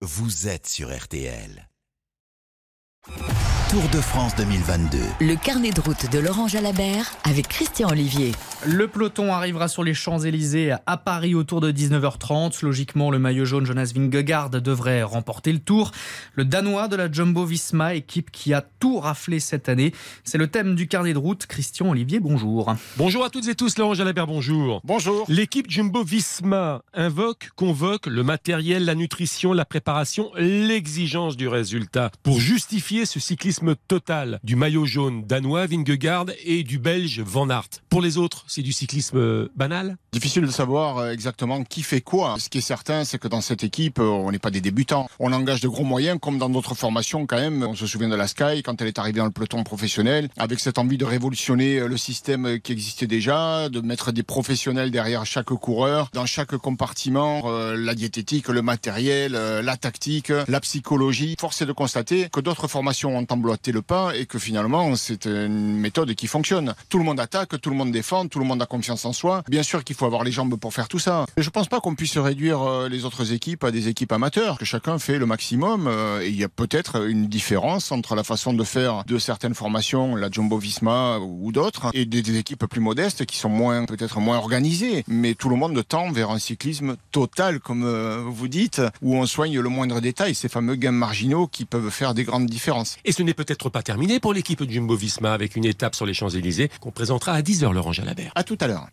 vous êtes sur RTL. Tour de France 2022. Le carnet de route de Laurent Jalabert avec Christian Olivier. Le peloton arrivera sur les Champs-Élysées à Paris autour de 19h30. Logiquement, le maillot jaune Jonas Vingegaard devrait remporter le tour. Le Danois de la Jumbo Visma, équipe qui a tout raflé cette année. C'est le thème du carnet de route. Christian Olivier, bonjour. Bonjour à toutes et tous, Laurent Jalabert, bonjour. Bonjour. L'équipe Jumbo Visma invoque, convoque le matériel, la nutrition, la préparation, l'exigence du résultat pour justifier ce cyclisme total du maillot jaune danois Vingegaard et du belge Van Aert. Pour les autres, c'est du cyclisme banal? Difficile de savoir euh, exactement qui fait quoi. Ce qui est certain, c'est que dans cette équipe, euh, on n'est pas des débutants. On engage de gros moyens, comme dans d'autres formations quand même. On se souvient de la Sky, quand elle est arrivée dans le peloton professionnel, avec cette envie de révolutionner euh, le système qui existait déjà, de mettre des professionnels derrière chaque coureur, dans chaque compartiment, la diététique, le matériel, la tactique, la psychologie. Force est de constater que d'autres formations ont le pas et que finalement, c'est une méthode qui fonctionne. Tout le monde attaque, tout le monde défend, tout le monde a confiance en soi. Bien sûr qu'il faut avoir les jambes pour faire tout ça. Je ne pense pas qu'on puisse réduire euh, les autres équipes à des équipes amateurs, que chacun fait le maximum. Euh, et il y a peut-être une différence entre la façon de faire de certaines formations, la Jumbo Visma ou d'autres, et des, équipes plus modestes qui sont moins peut-être moins organisées. Mais tout le monde tend vers un cyclisme total, comme euh, vous dites, où on soigne le moindre détail, ces fameux gains marginaux qui peuvent faire des grandes différences. Et ce n'est peut-être pas terminé pour l'équipe Jumbo Visma avec une étape sur les Champs-Élysées qu'on présentera à 10h, Laurent Jalabert. À tout à l'heure.